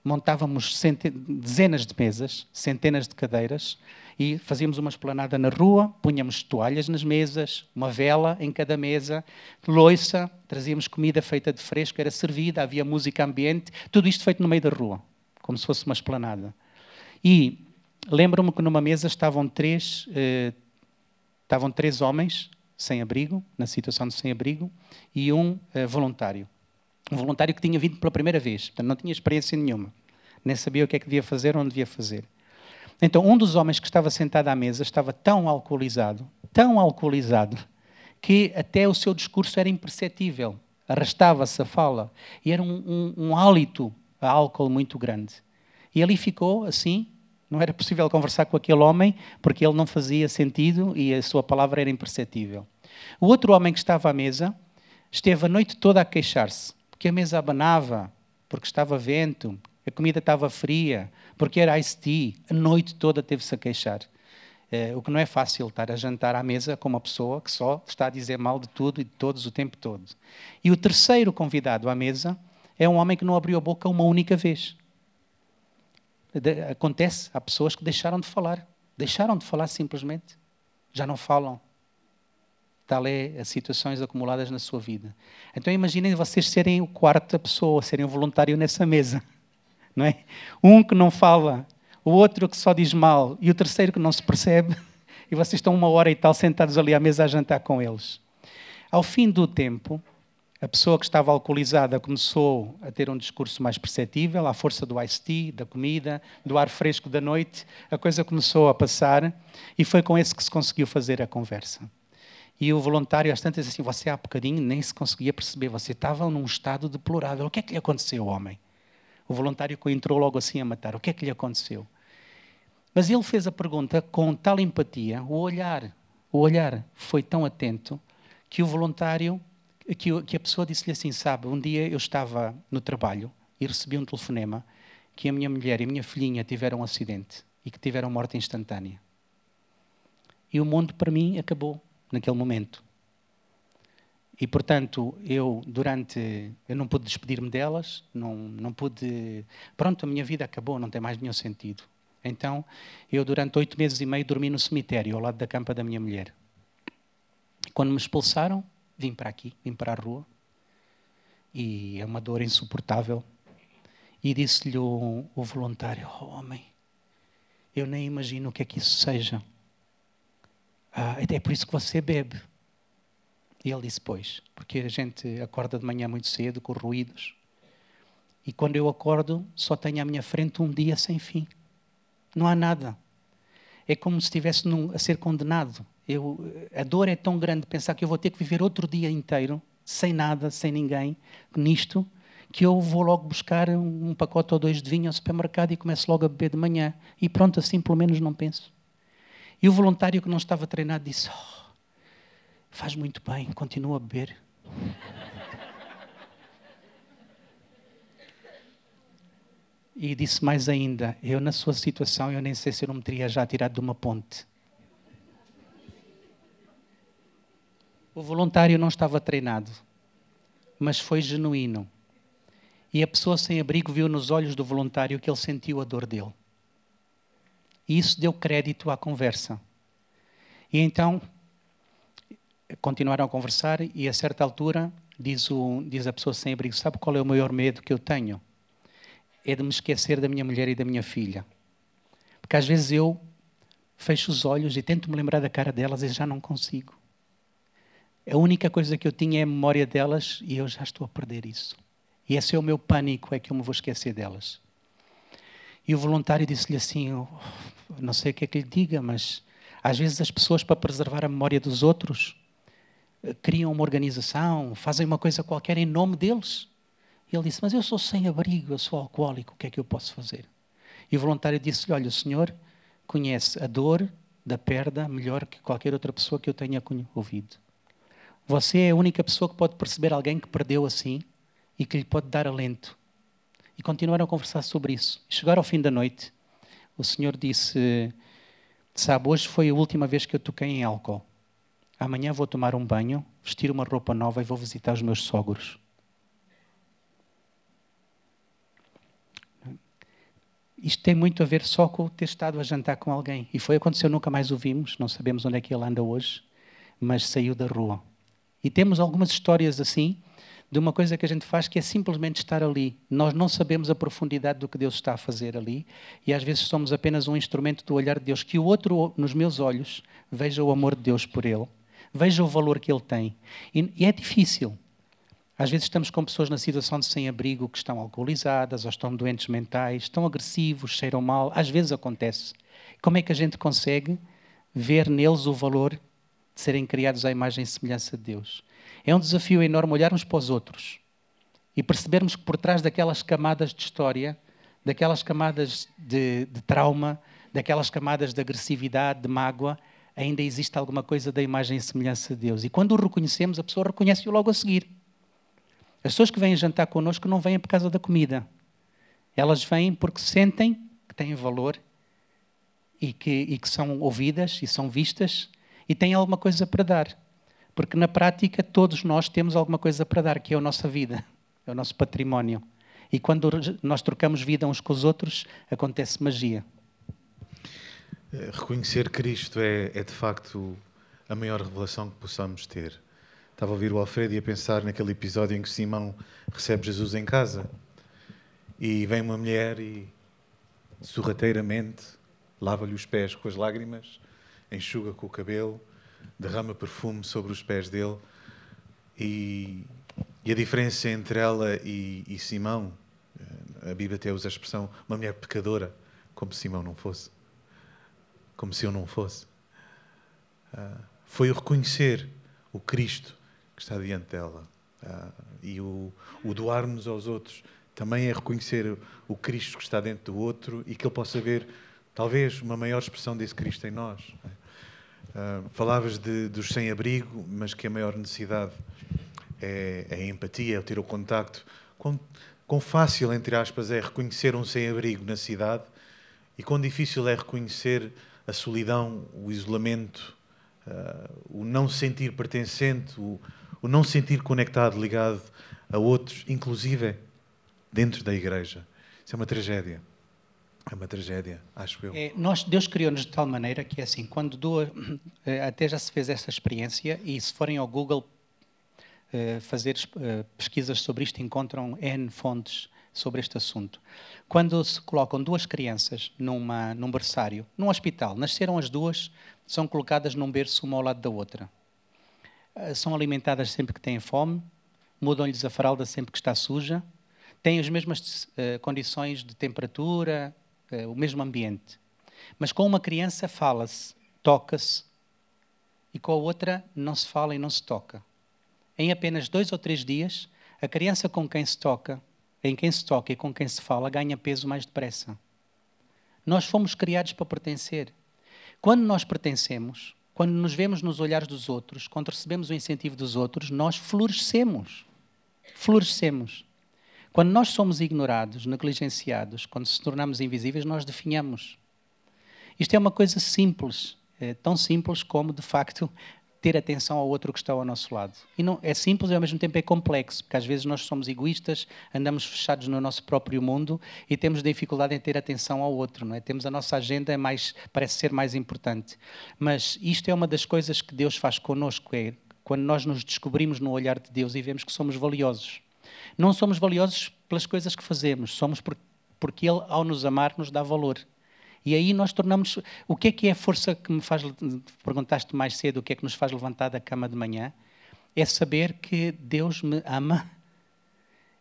montávamos dezenas de mesas, centenas de cadeiras, e fazíamos uma esplanada na rua, punhamos toalhas nas mesas, uma vela em cada mesa, loiça, trazíamos comida feita de fresco, era servida, havia música ambiente, tudo isto feito no meio da rua, como se fosse uma esplanada. E lembro-me que numa mesa estavam três, eh, estavam três homens sem abrigo, na situação de sem abrigo, e um eh, voluntário. Um voluntário que tinha vindo pela primeira vez, portanto não tinha experiência nenhuma, nem sabia o que é que devia fazer ou onde devia fazer. Então, um dos homens que estava sentado à mesa estava tão alcoolizado, tão alcoolizado, que até o seu discurso era imperceptível. Arrastava-se a fala. E era um, um, um hálito a álcool muito grande. E ali ficou assim. Não era possível conversar com aquele homem porque ele não fazia sentido e a sua palavra era imperceptível. O outro homem que estava à mesa esteve a noite toda a queixar-se, porque a mesa abanava, porque estava vento, a comida estava fria, porque era ice tea. A noite toda teve-se a queixar. É, o que não é fácil estar a jantar à mesa com uma pessoa que só está a dizer mal de tudo e de todos o tempo todo. E o terceiro convidado à mesa é um homem que não abriu a boca uma única vez. Acontece, há pessoas que deixaram de falar. Deixaram de falar simplesmente. Já não falam. Tal é as situações acumuladas na sua vida. Então imaginem vocês serem o quarta pessoa, serem o voluntário nessa mesa não é? Um que não fala, o outro que só diz mal e o terceiro que não se percebe, *laughs* e vocês estão uma hora e tal sentados ali à mesa a jantar com eles. Ao fim do tempo, a pessoa que estava alcoolizada começou a ter um discurso mais perceptível, à força do ice tea, da comida, do ar fresco da noite, a coisa começou a passar e foi com esse que se conseguiu fazer a conversa. E o voluntário, às tantas, assim, você há bocadinho nem se conseguia perceber, você estava num estado deplorável. O que é que lhe aconteceu, homem? O voluntário que entrou logo assim a matar. O que é que lhe aconteceu? Mas ele fez a pergunta com tal empatia, o olhar, o olhar foi tão atento que o voluntário, que, que a pessoa disse-lhe assim: Sabe, um dia eu estava no trabalho e recebi um telefonema que a minha mulher e a minha filhinha tiveram um acidente e que tiveram morte instantânea. E o mundo para mim acabou naquele momento. E, portanto, eu, durante. Eu não pude despedir-me delas, não, não pude. Pronto, a minha vida acabou, não tem mais nenhum sentido. Então, eu, durante oito meses e meio, dormi no cemitério, ao lado da campa da minha mulher. Quando me expulsaram, vim para aqui, vim para a rua. E é uma dor insuportável. E disse-lhe o, o voluntário: oh, Homem, eu nem imagino o que é que isso seja. Ah, é por isso que você bebe. E ele disse: Pois, porque a gente acorda de manhã muito cedo com ruídos. E quando eu acordo, só tenho à minha frente um dia sem fim. Não há nada. É como se estivesse num, a ser condenado. Eu, a dor é tão grande pensar que eu vou ter que viver outro dia inteiro, sem nada, sem ninguém, nisto, que eu vou logo buscar um, pacote ou dois de vinho ao supermercado e começo logo a beber de manhã. E pronto, assim pelo menos não penso. E o voluntário que não estava treinado disse: oh, Faz muito bem, continua a beber. E disse mais ainda: Eu, na sua situação, eu nem sei se eu não me teria já tirado de uma ponte. O voluntário não estava treinado, mas foi genuíno. E a pessoa sem abrigo viu nos olhos do voluntário que ele sentiu a dor dele. E isso deu crédito à conversa. E então continuaram a conversar e a certa altura diz, o, diz a pessoa sem abrigo, sabe qual é o maior medo que eu tenho? É de me esquecer da minha mulher e da minha filha. Porque às vezes eu fecho os olhos e tento me lembrar da cara delas e já não consigo. A única coisa que eu tinha é a memória delas e eu já estou a perder isso. E esse é o meu pânico, é que eu me vou esquecer delas. E o voluntário disse-lhe assim, oh, não sei o que é que lhe diga, mas às vezes as pessoas, para preservar a memória dos outros, criam uma organização, fazem uma coisa qualquer em nome deles. E ele disse: Mas eu sou sem abrigo, eu sou alcoólico, o que é que eu posso fazer? E o voluntário disse-lhe: Olha, o senhor conhece a dor da perda melhor que qualquer outra pessoa que eu tenha ouvido. Você é a única pessoa que pode perceber alguém que perdeu assim e que lhe pode dar alento. E continuaram a conversar sobre isso. Chegaram ao fim da noite. O senhor disse: Sabe, hoje foi a última vez que eu toquei em álcool. Amanhã vou tomar um banho, vestir uma roupa nova e vou visitar os meus sogros. Isto tem muito a ver só com ter estado a jantar com alguém. E foi aconteceu, nunca mais o vimos, não sabemos onde é que ele anda hoje, mas saiu da rua. E temos algumas histórias assim, de uma coisa que a gente faz que é simplesmente estar ali. Nós não sabemos a profundidade do que Deus está a fazer ali e às vezes somos apenas um instrumento do olhar de Deus. Que o outro, nos meus olhos, veja o amor de Deus por ele Veja o valor que ele tem. E, e é difícil. Às vezes estamos com pessoas na situação de sem-abrigo que estão alcoolizadas ou estão doentes mentais, estão agressivos, cheiram mal. Às vezes acontece. Como é que a gente consegue ver neles o valor de serem criados à imagem e semelhança de Deus? É um desafio enorme olharmos para os outros e percebermos que por trás daquelas camadas de história, daquelas camadas de, de trauma, daquelas camadas de agressividade, de mágoa, ainda existe alguma coisa da imagem e semelhança de Deus. E quando o reconhecemos, a pessoa reconhece-o logo a seguir. As pessoas que vêm jantar connosco não vêm por causa da comida. Elas vêm porque sentem que têm valor e que, e que são ouvidas e são vistas e têm alguma coisa para dar. Porque na prática todos nós temos alguma coisa para dar, que é a nossa vida, é o nosso património. E quando nós trocamos vida uns com os outros, acontece magia. Eh, reconhecer Cristo é, é, de facto a maior revelação que possamos ter. Estava a ouvir o Alfredo e a pensar naquele episódio em que Simão recebe Jesus em casa e vem uma mulher e sorrateiramente lava-lhe os pés com as lágrimas, enxuga com o cabelo, derrama perfume sobre os pés dele e, e a diferença entre ela e, e Simão, eh, a Bíblia até usa a expressão uma mulher pecadora, como se Simão não fosse como se eu não fosse. Uh, foi o reconhecer o Cristo que está diante dela. Uh, e o, o doar-nos aos outros também é reconhecer o Cristo que está dentro do outro e que ele possa ver, talvez, uma maior expressão desse Cristo em nós. Uh, falavas de, dos sem-abrigo, mas que a maior necessidade é, é a empatia, é ter o contacto. Quão, quão fácil, entre aspas, é reconhecer um sem-abrigo na cidade e quão difícil é reconhecer a solidão, o isolamento, uh, o não sentir pertencente, o, o não sentir conectado, ligado a outros, inclusive dentro da igreja. Isso é uma tragédia. É uma tragédia, acho eu. É, nós, Deus criou-nos de tal maneira que, é assim, quando duas, eh, até já se fez essa experiência, e se forem ao Google uh, fazer pesquisas sobre isto, encontram N fontes sobre este assunto. Quando se colocam duas crianças numa, num berçário, num hospital, nasceram as duas, são colocadas num berço uma ao lado da outra. Uh, são alimentadas sempre que têm fome, mudam-lhes a fralda sempre que está suja, têm as mesmas condições de temperatura, uh, o mesmo ambiente. Mas com uma criança fala-se, toca-se, e com a outra não se fala e não se toca. Em apenas dois ou três dias, a criança com quem se toca, em quem se toca e com quem se fala, ganha peso mais depressa. Nós fomos criados para pertencer. Quando nós pertencemos, quando nos vemos nos olhares dos outros, quando recebemos o incentivo dos outros, nós florescemos. Florescemos. Quando nós somos ignorados, negligenciados, quando se tornamos invisíveis, nós definhamos. Isto é uma coisa simples, é tão simples como, de facto, ter atenção ao outro que está ao nosso lado. E não, é simples e ao mesmo tempo é complexo, porque às vezes nós somos egoístas, andamos fechados no nosso próprio mundo e temos dificuldade em ter atenção ao outro. Não é? Temos a nossa agenda é mais parece ser mais importante. Mas isto é uma das coisas que Deus faz conosco, é quando nós nos descobrimos no olhar de Deus e vemos que somos valiosos. Não somos valiosos pelas coisas que fazemos, somos por, porque Ele, ao nos amar, nos dá valor. E aí nós tornamos. O que é que é a força que me faz. Perguntaste mais cedo o que é que nos faz levantar da cama de manhã? É saber que Deus me ama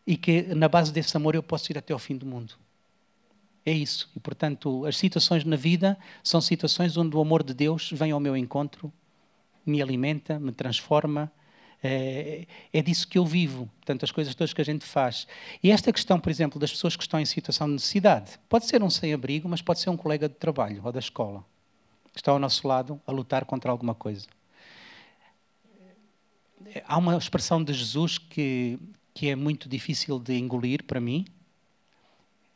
e que na base desse amor eu posso ir até ao fim do mundo. É isso. E portanto, as situações na vida são situações onde o amor de Deus vem ao meu encontro, me alimenta, me transforma é, é disso que eu vivo, portanto, as coisas todas que a gente faz. E esta questão, por exemplo, das pessoas que estão em situação de necessidade, pode ser um sem-abrigo, mas pode ser um colega de trabalho ou da escola, que está ao nosso lado a lutar contra alguma coisa. Há uma expressão de Jesus que, que é muito difícil de engolir para mim,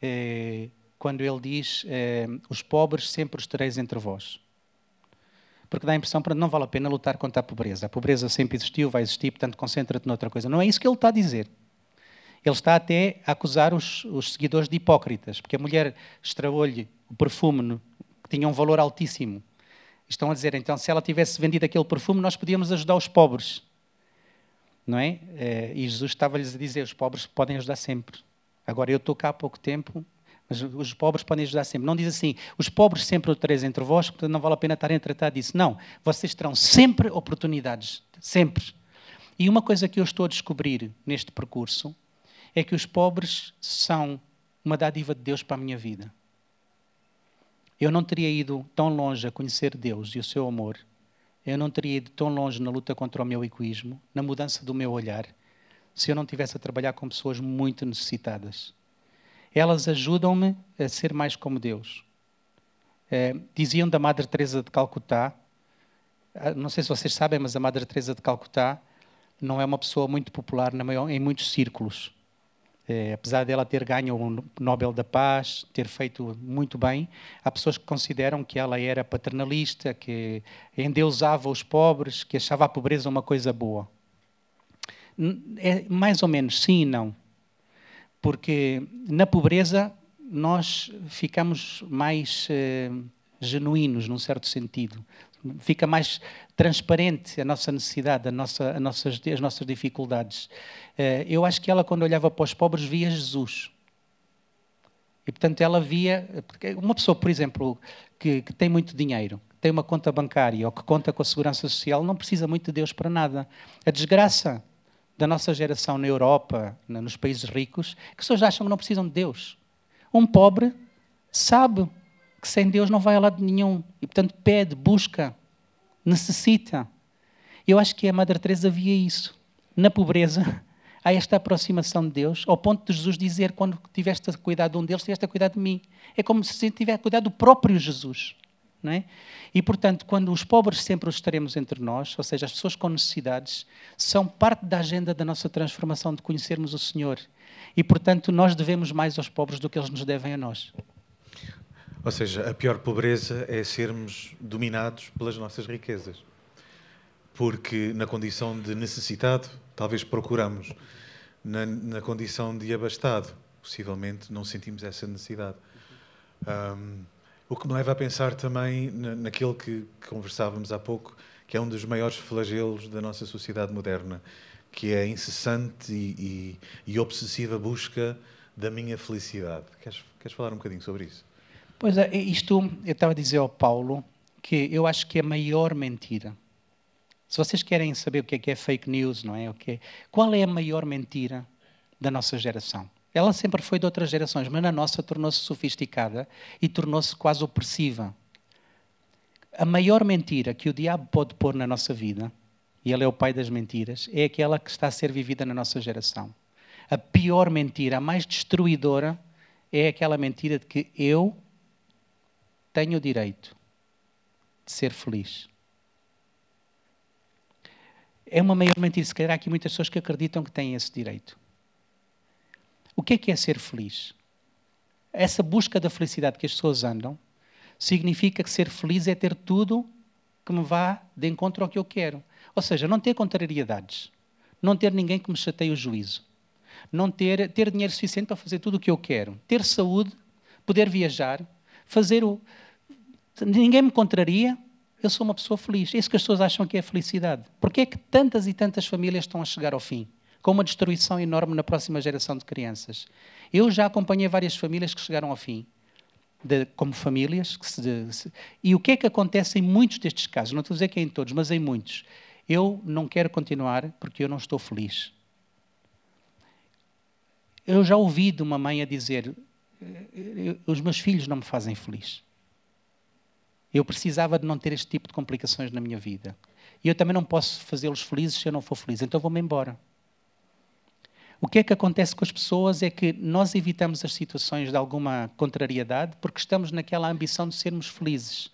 é, quando ele diz: é, Os pobres sempre os tereis entre vós porque dá a impressão que não vale a pena lutar contra a pobreza. A pobreza sempre existiu, vai existir, portanto concentra-te noutra coisa. Não é isso que ele está a dizer. Ele está até a acusar os, os seguidores de hipócritas, porque a mulher extraou-lhe o perfume que tinha um valor altíssimo. Estão a dizer, então, se ela tivesse vendido aquele perfume, nós podíamos ajudar os pobres. Não é? Eh, e Jesus estava-lhes a dizer, os pobres podem ajudar sempre. Agora, eu estou cá há pouco tempo, mas os pobres podem ajudar sempre. Não diz assim, os pobres sempre o tereis entre vós, portanto não vale a pena estarem a tratar disso. Não, vocês terão sempre oportunidades, sempre. E uma coisa que eu estou a descobrir neste percurso é que os pobres são uma dádiva de Deus para a minha vida. Eu não teria ido tão longe a conhecer Deus e o seu amor. Eu não teria ido tão longe na luta contra o meu egoísmo, na mudança do meu olhar, se eu não tivesse a trabalhar com pessoas muito necessitadas elas ajudam-me a ser mais como Deus. É, diziam da Madre Teresa de Calcutá, ah, não sei se vocês sabem, mas a Madre Teresa de Calcutá não é uma pessoa muito popular maior, em muitos círculos. É, apesar dela ter ganho o Nobel da Paz, ter feito muito bem, há pessoas que consideram que ela era paternalista, que endeusava os pobres, que achava a pobreza uma coisa boa. É mais ou menos sim e não porque na pobreza nós ficamos mais eh, genuínos, num certo sentido. Fica mais transparente a nossa necessidade, a nossa, a nossas, as nossas dificuldades. Eh, eu acho que ela, quando olhava para os pobres, via Jesus. E, portanto, ela via. Uma pessoa, por exemplo, que, que tem muito dinheiro, tem uma conta bancária ou que conta com a segurança social, não precisa muito de Deus para nada. A desgraça da nossa geração na Europa, nos países ricos, que pessoas acham que não precisam de Deus. Um pobre sabe que sem Deus não vai a lado nenhum e, portanto, pede, busca, necessita. Eu acho que a Madre Teresa via isso. Na pobreza, *laughs* há esta aproximação de Deus, ao ponto de Jesus dizer: quando tiveste a cuidar de um deles, tiveste a cuidar de mim. É como se tivesse a cuidar do próprio Jesus. É? E, portanto, quando os pobres sempre os teremos entre nós, ou seja, as pessoas com necessidades, são parte da agenda da nossa transformação, de conhecermos o Senhor. E, portanto, nós devemos mais aos pobres do que eles nos devem a nós. Ou seja, a pior pobreza é sermos dominados pelas nossas riquezas. Porque na condição de necessitado, talvez procuramos. Na, na condição de abastado, possivelmente não sentimos essa necessidade. Um, o que me leva a pensar também naquele que conversávamos há pouco, que é um dos maiores flagelos da nossa sociedade moderna, que é a incessante e, e, e obsessiva busca da minha felicidade. Queres, queres falar um bocadinho sobre isso? Pois é, isto eu estava a dizer ao Paulo que eu acho que é a maior mentira. Se vocês querem saber o que é, que é fake news, não é? Okay. Qual é a maior mentira da nossa geração? Ela sempre foi de outras gerações, mas na nossa tornou-se sofisticada e tornou-se quase opressiva. A maior mentira que o diabo pode pôr na nossa vida, e ele é o pai das mentiras, é aquela que está a ser vivida na nossa geração. A pior mentira, a mais destruidora, é aquela mentira de que eu tenho o direito de ser feliz. É uma maior mentira. Se calhar há aqui muitas pessoas que acreditam que têm esse direito. O que é que é ser feliz? Essa busca da felicidade que as pessoas andam significa que ser feliz é ter tudo que me vá de encontro ao que eu quero. Ou seja, não ter contrariedades, não ter ninguém que me chateie o juízo, não ter, ter dinheiro suficiente para fazer tudo o que eu quero, ter saúde, poder viajar, fazer o. Ninguém me contraria, eu sou uma pessoa feliz. É isso que as pessoas acham que é felicidade. Porquê é que tantas e tantas famílias estão a chegar ao fim? Com uma destruição enorme na próxima geração de crianças. Eu já acompanhei várias famílias que chegaram ao fim. De, como famílias. Se, de, se, e o que é que acontece em muitos destes casos? Não estou a dizer que é em todos, mas em muitos. Eu não quero continuar porque eu não estou feliz. Eu já ouvi de uma mãe a dizer: os meus filhos não me fazem feliz. Eu precisava de não ter este tipo de complicações na minha vida. E eu também não posso fazê-los felizes se eu não for feliz, então vou-me embora. O que é que acontece com as pessoas é que nós evitamos as situações de alguma contrariedade porque estamos naquela ambição de sermos felizes.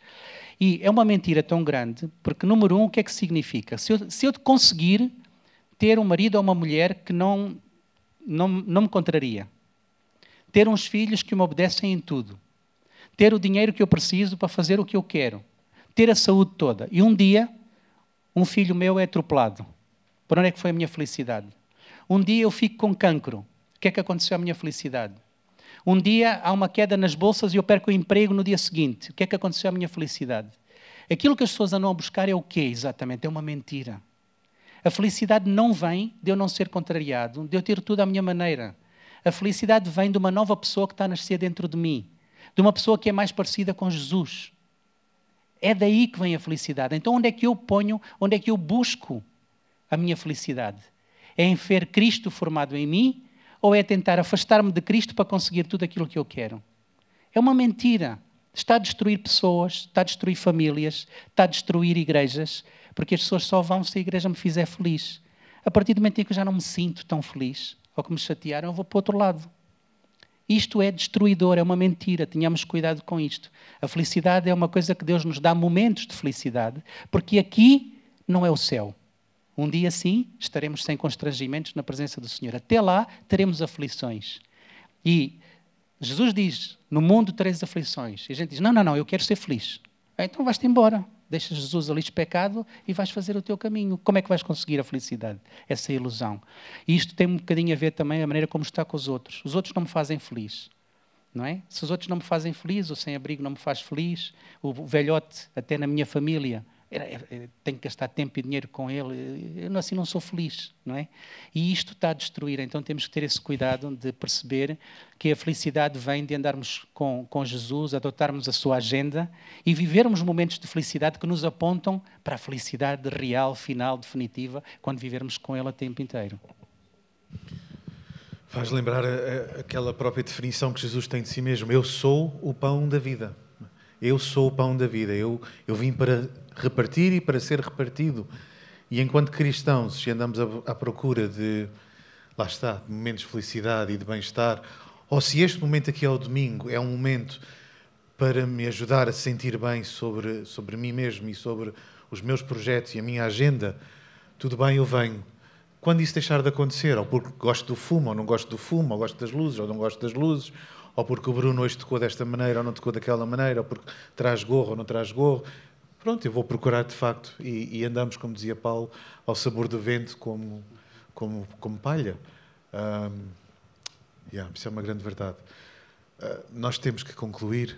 E é uma mentira tão grande, porque, número um, o que é que significa? Se eu, se eu conseguir ter um marido ou uma mulher que não, não, não me contraria, ter uns filhos que me obedecem em tudo, ter o dinheiro que eu preciso para fazer o que eu quero, ter a saúde toda. E um dia, um filho meu é atropelado. Por onde é que foi a minha felicidade? Um dia eu fico com cancro. O que é que aconteceu à minha felicidade? Um dia há uma queda nas bolsas e eu perco o emprego no dia seguinte. O que é que aconteceu à minha felicidade? Aquilo que as pessoas andam a buscar é o quê exatamente? É uma mentira. A felicidade não vem de eu não ser contrariado, de eu ter tudo à minha maneira. A felicidade vem de uma nova pessoa que está a nascer dentro de mim, de uma pessoa que é mais parecida com Jesus. É daí que vem a felicidade. Então, onde é que eu ponho, onde é que eu busco a minha felicidade? É em ver Cristo formado em mim ou é tentar afastar-me de Cristo para conseguir tudo aquilo que eu quero? É uma mentira. Está a destruir pessoas, está a destruir famílias, está a destruir igrejas, porque as pessoas só vão se a igreja me fizer feliz. A partir do momento em que eu já não me sinto tão feliz, ou que me chatearam, eu vou para o outro lado. Isto é destruidor, é uma mentira, tenhamos cuidado com isto. A felicidade é uma coisa que Deus nos dá momentos de felicidade, porque aqui não é o céu. Um dia sim estaremos sem constrangimentos na presença do Senhor. Até lá teremos aflições. E Jesus diz: No mundo tereis aflições. E a gente diz: Não, não, não, eu quero ser feliz. Então vais-te embora. Deixas Jesus ali de pecado e vais fazer o teu caminho. Como é que vais conseguir a felicidade? Essa ilusão. E isto tem um bocadinho a ver também a maneira como está com os outros. Os outros não me fazem feliz. Não é? Se os outros não me fazem feliz, o sem-abrigo não me faz feliz, o velhote, até na minha família, tenho que gastar tempo e dinheiro com ele, eu assim não sou feliz, não é? E isto está a destruir, então temos que ter esse cuidado de perceber que a felicidade vem de andarmos com, com Jesus, adotarmos a sua agenda e vivermos momentos de felicidade que nos apontam para a felicidade real, final, definitiva, quando vivermos com Ele o tempo inteiro. Faz lembrar a, a, aquela própria definição que Jesus tem de si mesmo: Eu sou o pão da vida. Eu sou o pão da vida. Eu, eu vim para repartir e para ser repartido. E enquanto cristãos, se andamos à procura de, lá está, de momentos de felicidade e de bem-estar, ou se este momento aqui ao domingo é um momento para me ajudar a sentir bem sobre, sobre mim mesmo e sobre os meus projetos e a minha agenda, tudo bem, eu venho. Quando isso deixar de acontecer, ou porque gosto do fumo, ou não gosto do fumo, ou gosto das luzes, ou não gosto das luzes, ou porque o Bruno hoje tocou desta maneira, ou não tocou daquela maneira, ou porque traz gorro ou não traz gorro, pronto, eu vou procurar de facto. E, e andamos, como dizia Paulo, ao sabor do vento como, como, como palha. Um, yeah, isso é uma grande verdade. Uh, nós temos que concluir,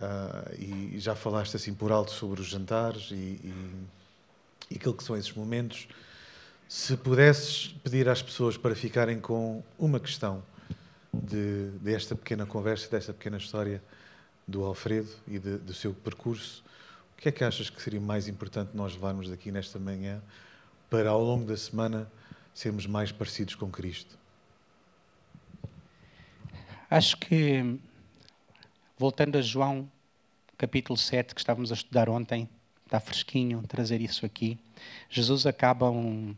uh, e já falaste assim por alto sobre os jantares e, e, e aquilo que são esses momentos. Se pudesses pedir às pessoas para ficarem com uma questão de, desta pequena conversa, desta pequena história do Alfredo e de, do seu percurso, o que é que achas que seria mais importante nós levarmos daqui nesta manhã para, ao longo da semana, sermos mais parecidos com Cristo? Acho que, voltando a João, capítulo 7, que estávamos a estudar ontem, está fresquinho trazer isso aqui. Jesus acaba um,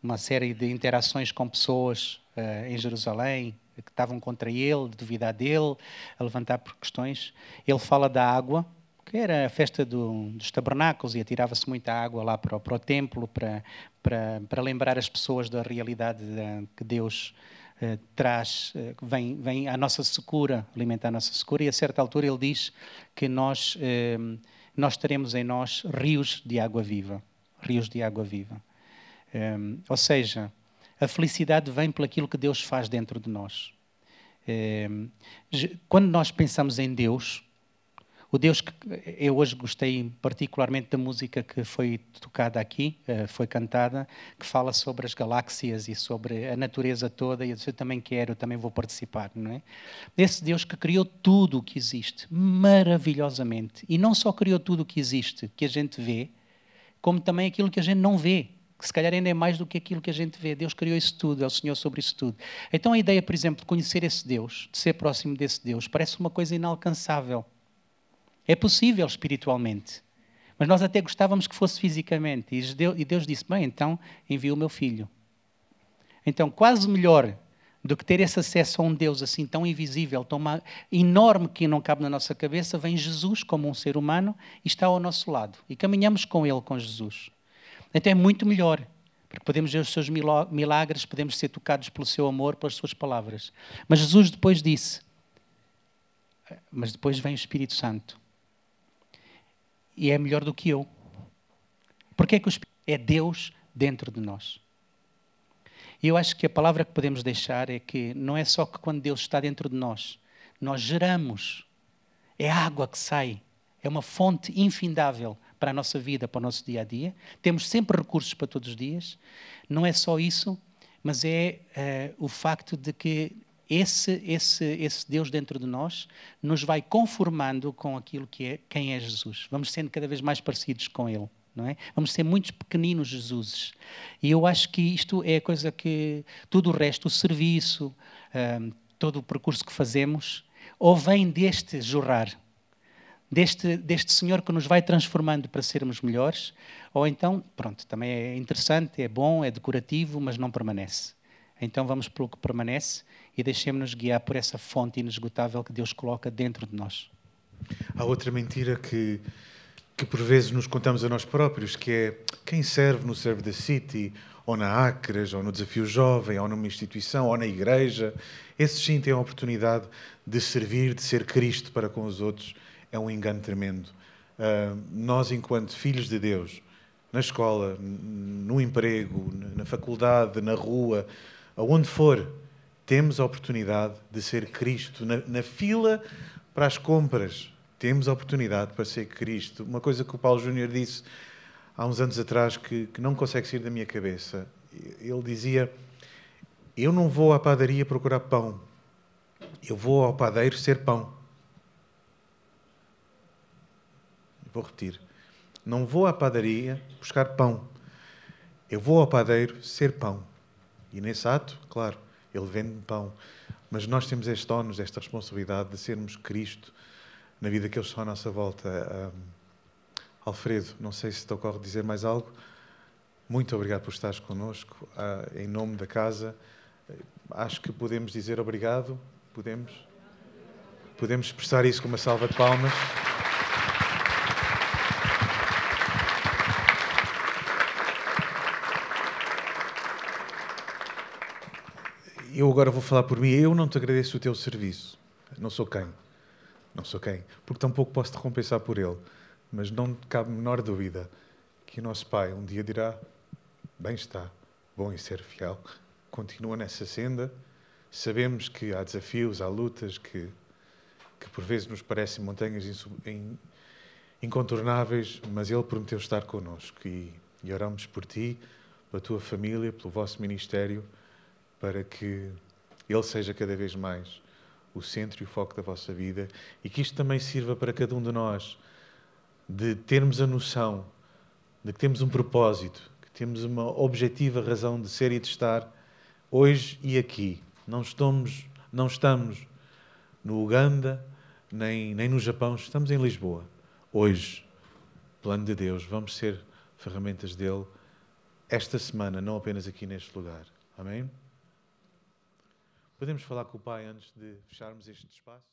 uma série de interações com pessoas uh, em Jerusalém que estavam contra ele, de duvidar dele, a levantar por questões. Ele fala da água, que era a festa do, dos tabernáculos e atirava-se muita água lá para, para o templo para, para, para lembrar as pessoas da realidade de, que Deus uh, traz, uh, vem, vem à nossa secura, alimentar a nossa secura. E a certa altura ele diz que nós, uh, nós teremos em nós rios de água viva. Rios de água viva. Um, ou seja, a felicidade vem pelo aquilo que Deus faz dentro de nós. Um, quando nós pensamos em Deus, o Deus que eu hoje gostei particularmente da música que foi tocada aqui, eh, foi cantada, que fala sobre as galáxias e sobre a natureza toda, e eu também quero, eu também vou participar, não é? Esse Deus que criou tudo o que existe, maravilhosamente, e não só criou tudo o que existe, que a gente vê, como também aquilo que a gente não vê, que se calhar ainda é mais do que aquilo que a gente vê. Deus criou isso tudo, é o Senhor sobre isso tudo. Então a ideia, por exemplo, de conhecer esse Deus, de ser próximo desse Deus, parece uma coisa inalcançável. É possível espiritualmente. Mas nós até gostávamos que fosse fisicamente. E Deus disse: Bem, então envia o meu filho. Então, quase melhor do que ter esse acesso a um Deus assim tão invisível, tão enorme que não cabe na nossa cabeça, vem Jesus como um ser humano e está ao nosso lado. E caminhamos com Ele, com Jesus. Então é muito melhor, porque podemos ver os seus milagres, podemos ser tocados pelo seu amor, pelas suas palavras. Mas Jesus depois disse: Mas depois vem o Espírito Santo e é melhor do que eu. Porque é que o Espírito é Deus dentro de nós? E eu acho que a palavra que podemos deixar é que não é só que quando Deus está dentro de nós, nós geramos, é água que sai, é uma fonte infindável para a nossa vida, para o nosso dia a dia. Temos sempre recursos para todos os dias. Não é só isso, mas é uh, o facto de que esse, esse, esse Deus dentro de nós nos vai conformando com aquilo que é quem é Jesus. Vamos sendo cada vez mais parecidos com Ele. Não é? Vamos ser muitos pequeninos Jesuses. E eu acho que isto é a coisa que tudo o resto, o serviço, um, todo o percurso que fazemos, ou vem deste jorrar, deste, deste Senhor que nos vai transformando para sermos melhores, ou então, pronto, também é interessante, é bom, é decorativo, mas não permanece. Então vamos pelo que permanece e deixemos-nos guiar por essa fonte inesgotável que Deus coloca dentro de nós. Há outra mentira que, que por vezes nos contamos a nós próprios, que é quem serve no Serve the City, ou na Acres, ou no Desafio Jovem, ou numa instituição, ou na igreja, esses sim têm a oportunidade de servir, de ser Cristo para com os outros. É um engano tremendo. Uh, nós, enquanto filhos de Deus, na escola, no emprego, na faculdade, na rua, aonde for, temos a oportunidade de ser Cristo. Na, na, fila para as compras, temos a oportunidade para ser Cristo. Uma coisa que o Paulo Júnior disse há uns anos atrás que, que não consegue sair da minha cabeça. Ele dizia: Eu não vou à padaria procurar pão, eu vou ao padeiro ser pão. Vou repetir. Não vou à padaria buscar pão. Eu vou ao padeiro ser pão. E nesse ato, claro, ele vende pão. Mas nós temos este ónus, esta responsabilidade de sermos Cristo na vida que eles estão à nossa volta. Um, Alfredo, não sei se te ocorre dizer mais algo. Muito obrigado por estares connosco, uh, em nome da casa. Acho que podemos dizer obrigado. Podemos? Podemos expressar isso com uma salva de palmas. Eu agora vou falar por mim. Eu não te agradeço o teu serviço. Não sou quem. Não sou quem. Porque tampouco posso te recompensar por ele. Mas não cabe menor dúvida que o nosso Pai um dia dirá: Bem está, bom em ser fiel. Continua nessa senda. Sabemos que há desafios, há lutas que, que por vezes nos parecem montanhas incontornáveis, mas Ele prometeu estar connosco. E, e oramos por ti, pela tua família, pelo vosso ministério para que Ele seja cada vez mais o centro e o foco da vossa vida e que isto também sirva para cada um de nós de termos a noção de que temos um propósito, que temos uma objetiva razão de ser e de estar hoje e aqui. Não estamos, não estamos no Uganda, nem, nem no Japão, estamos em Lisboa. Hoje, plano de Deus, vamos ser ferramentas dele esta semana, não apenas aqui neste lugar. Amém? Podemos falar com o Pai antes de fecharmos este espaço?